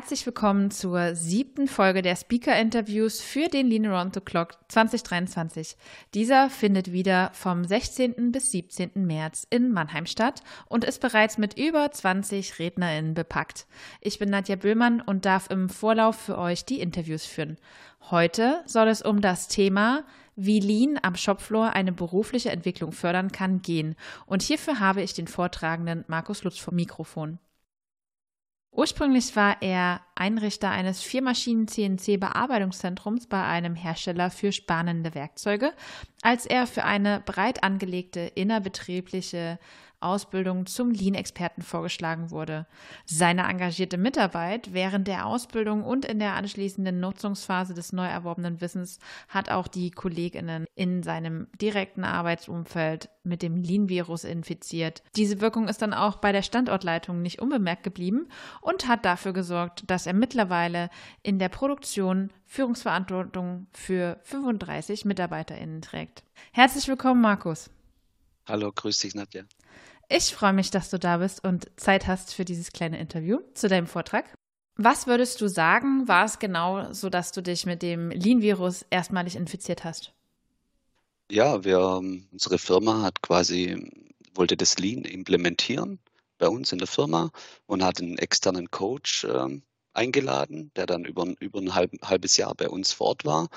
Herzlich willkommen zur siebten Folge der Speaker-Interviews für den Lean Around the Clock 2023. Dieser findet wieder vom 16. bis 17. März in Mannheim statt und ist bereits mit über 20 RednerInnen bepackt. Ich bin Nadja Böhlmann und darf im Vorlauf für euch die Interviews führen. Heute soll es um das Thema wie Lean am Shopfloor eine berufliche Entwicklung fördern kann, gehen. Und hierfür habe ich den Vortragenden Markus Lutz vom Mikrofon. Ursprünglich war er Einrichter eines Viermaschinen-CNC-Bearbeitungszentrums bei einem Hersteller für spannende Werkzeuge, als er für eine breit angelegte innerbetriebliche Ausbildung zum Lean-Experten vorgeschlagen wurde. Seine engagierte Mitarbeit während der Ausbildung und in der anschließenden Nutzungsphase des neu erworbenen Wissens hat auch die Kolleginnen in seinem direkten Arbeitsumfeld mit dem Lean-Virus infiziert. Diese Wirkung ist dann auch bei der Standortleitung nicht unbemerkt geblieben und hat dafür gesorgt, dass er mittlerweile in der Produktion Führungsverantwortung für 35 MitarbeiterInnen trägt. Herzlich willkommen, Markus. Hallo, grüß dich, Nadja. Ich freue mich, dass du da bist und Zeit hast für dieses kleine Interview zu deinem Vortrag. Was würdest du sagen, war es genau so, dass du dich mit dem Lean-Virus erstmalig infiziert hast? Ja, wir, unsere Firma hat quasi, wollte das Lean implementieren bei uns in der Firma und hat einen externen Coach äh, eingeladen, der dann über, über ein halb, halbes Jahr bei uns vor Ort war.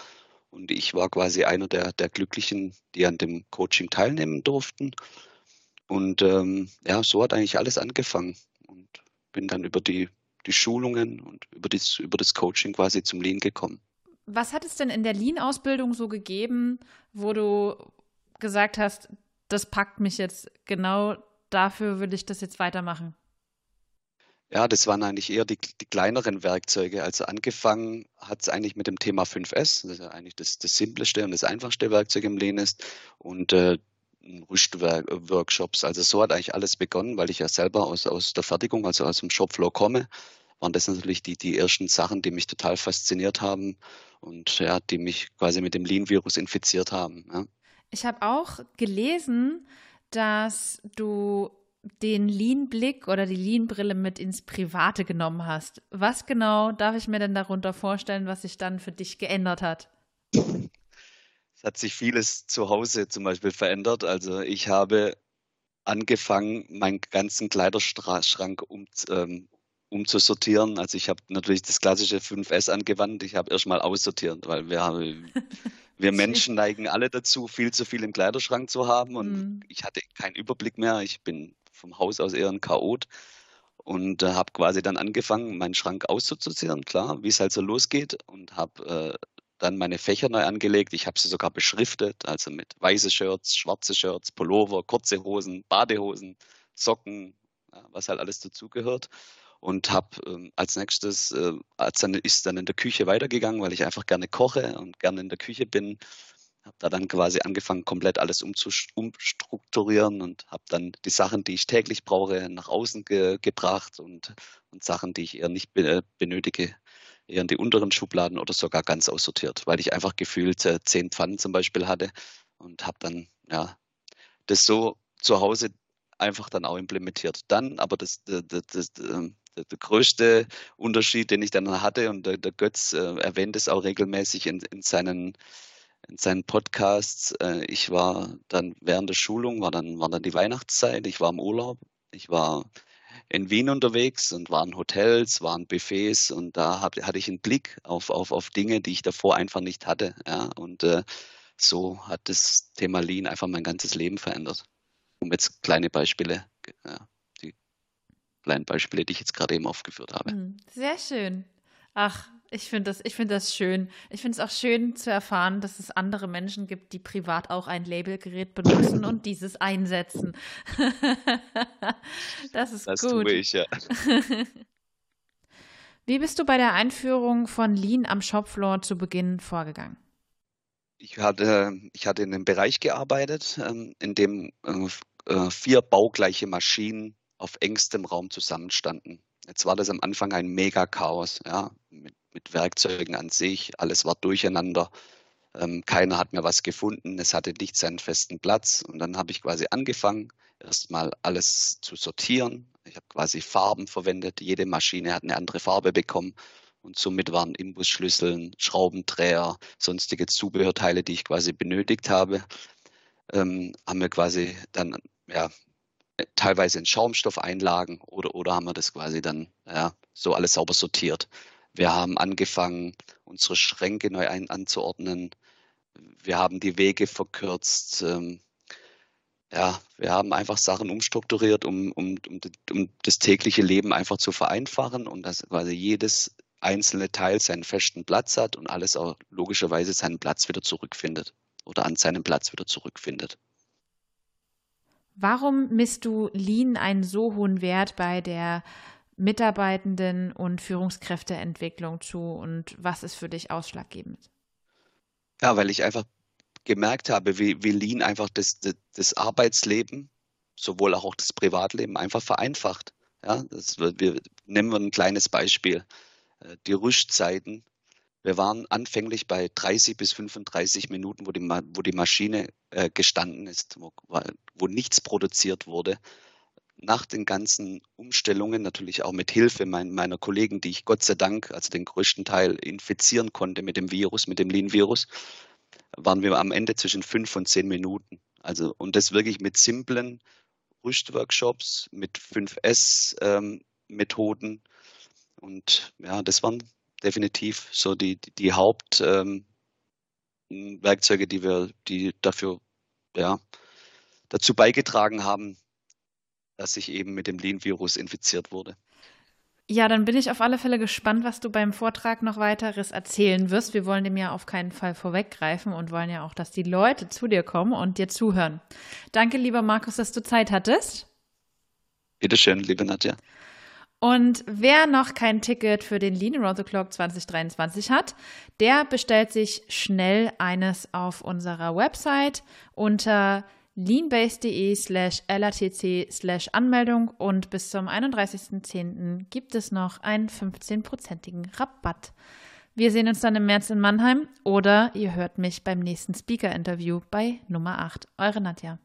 Und ich war quasi einer der, der Glücklichen, die an dem Coaching teilnehmen durften. Und ähm, ja, so hat eigentlich alles angefangen und bin dann über die, die Schulungen und über das, über das Coaching quasi zum Lean gekommen. Was hat es denn in der Lean-Ausbildung so gegeben, wo du gesagt hast, das packt mich jetzt genau dafür will ich das jetzt weitermachen? Ja, das waren eigentlich eher die, die kleineren Werkzeuge. Also angefangen hat es eigentlich mit dem Thema 5S, das ist ja eigentlich das, das simpleste und das einfachste Werkzeug im Lean ist. Und äh, Rüstworkshops. Also so hat eigentlich alles begonnen, weil ich ja selber aus, aus der Fertigung, also aus dem Shopfloor komme, waren das natürlich die, die ersten Sachen, die mich total fasziniert haben und ja, die mich quasi mit dem Lean-Virus infiziert haben. Ja. Ich habe auch gelesen, dass du den Lean-Blick oder die Lean-Brille mit ins Private genommen hast. Was genau darf ich mir denn darunter vorstellen, was sich dann für dich geändert hat? Es hat sich vieles zu Hause zum Beispiel verändert. Also ich habe angefangen, meinen ganzen Kleiderschrank um, ähm, umzusortieren. Also ich habe natürlich das klassische 5S angewandt. Ich habe erstmal aussortiert, weil wir haben, wir Menschen neigen alle dazu, viel zu viel im Kleiderschrank zu haben und mhm. ich hatte keinen Überblick mehr. Ich bin vom Haus aus eher ein Chaot und äh, habe quasi dann angefangen, meinen Schrank auszusortieren, klar, wie es halt so losgeht und habe äh, dann meine Fächer neu angelegt. Ich habe sie sogar beschriftet, also mit weiße Shirts, schwarze Shirts, Pullover, kurze Hosen, Badehosen, Socken, ja, was halt alles dazugehört. Und habe ähm, als nächstes, äh, als dann ist dann in der Küche weitergegangen, weil ich einfach gerne koche und gerne in der Küche bin. Habe da dann quasi angefangen, komplett alles umzustrukturieren und habe dann die Sachen, die ich täglich brauche, nach außen ge gebracht und, und Sachen, die ich eher nicht be benötige, eher in die unteren Schubladen oder sogar ganz aussortiert, weil ich einfach gefühlt äh, zehn Pfannen zum Beispiel hatte und habe dann ja das so zu Hause einfach dann auch implementiert. Dann aber das, das, das, das ähm, der, der, größte Unterschied, den ich dann hatte, und der, der Götz äh, erwähnt es auch regelmäßig in, in seinen in seinen Podcasts. Äh, ich war dann während der Schulung, war dann, war dann die Weihnachtszeit, ich war im Urlaub, ich war in Wien unterwegs und waren Hotels, waren Buffets und da hab, hatte ich einen Blick auf, auf, auf Dinge, die ich davor einfach nicht hatte. Ja? Und äh, so hat das Thema Lean einfach mein ganzes Leben verändert. Um jetzt kleine Beispiele, ja, die kleinen Beispiele, die ich jetzt gerade eben aufgeführt habe. Hm, sehr schön. Ach, ich finde das, ich das schön. Ich finde es auch schön zu erfahren, dass es andere Menschen gibt, die privat auch ein Labelgerät benutzen und dieses einsetzen. das ist das gut. Das tue ich, ja. Wie bist du bei der Einführung von Lean am Shopfloor zu Beginn vorgegangen? Ich hatte, ich hatte in einem Bereich gearbeitet, ähm, in dem äh, äh, vier baugleiche Maschinen auf engstem Raum zusammenstanden. Jetzt war das am Anfang ein Mega-Chaos, ja, mit Werkzeugen an sich. Alles war durcheinander. Ähm, keiner hat mir was gefunden. Es hatte nicht seinen festen Platz. Und dann habe ich quasi angefangen, erstmal alles zu sortieren, Ich habe quasi Farben verwendet. Jede Maschine hat eine andere Farbe bekommen. Und somit waren Imbusschlüsseln, Schraubendreher, sonstige Zubehörteile, die ich quasi benötigt habe, ähm, haben wir quasi dann ja, teilweise in Schaumstoffeinlagen oder, oder haben wir das quasi dann ja, so alles sauber sortiert. Wir haben angefangen, unsere Schränke neu ein, anzuordnen. Wir haben die Wege verkürzt. Ähm, ja, wir haben einfach Sachen umstrukturiert, um, um, um, um das tägliche Leben einfach zu vereinfachen und dass quasi jedes einzelne Teil seinen festen Platz hat und alles auch logischerweise seinen Platz wieder zurückfindet oder an seinen Platz wieder zurückfindet. Warum misst du Lean einen so hohen Wert bei der Mitarbeitenden und Führungskräfteentwicklung zu und was ist für dich ausschlaggebend? Ja, weil ich einfach gemerkt habe, wie, wie Lean einfach das, das, das Arbeitsleben, sowohl auch das Privatleben einfach vereinfacht. Ja, das, wir nehmen wir ein kleines Beispiel. Äh, die Rüstzeiten. Wir waren anfänglich bei 30 bis 35 Minuten, wo die, wo die Maschine äh, gestanden ist, wo, wo nichts produziert wurde. Nach den ganzen Umstellungen, natürlich auch mit Hilfe mein, meiner Kollegen, die ich Gott sei Dank, also den größten Teil, infizieren konnte mit dem Virus, mit dem Lean-Virus, waren wir am Ende zwischen fünf und zehn Minuten. Also, und das wirklich mit simplen Rüstworkshops, mit 5S-Methoden, ähm, und ja, das waren definitiv so die, die Hauptwerkzeuge, ähm, die wir, die dafür, ja, dazu beigetragen haben, dass ich eben mit dem Lean-Virus infiziert wurde. Ja, dann bin ich auf alle Fälle gespannt, was du beim Vortrag noch weiteres erzählen wirst. Wir wollen dem ja auf keinen Fall vorweggreifen und wollen ja auch, dass die Leute zu dir kommen und dir zuhören. Danke, lieber Markus, dass du Zeit hattest. Bitteschön, liebe Nadja. Und wer noch kein Ticket für den Lean Around the Clock 2023 hat, der bestellt sich schnell eines auf unserer Website unter leanbase.de slash latc slash Anmeldung und bis zum 31.10. gibt es noch einen 15-prozentigen Rabatt. Wir sehen uns dann im März in Mannheim oder ihr hört mich beim nächsten Speaker-Interview bei Nummer 8. Eure Nadja.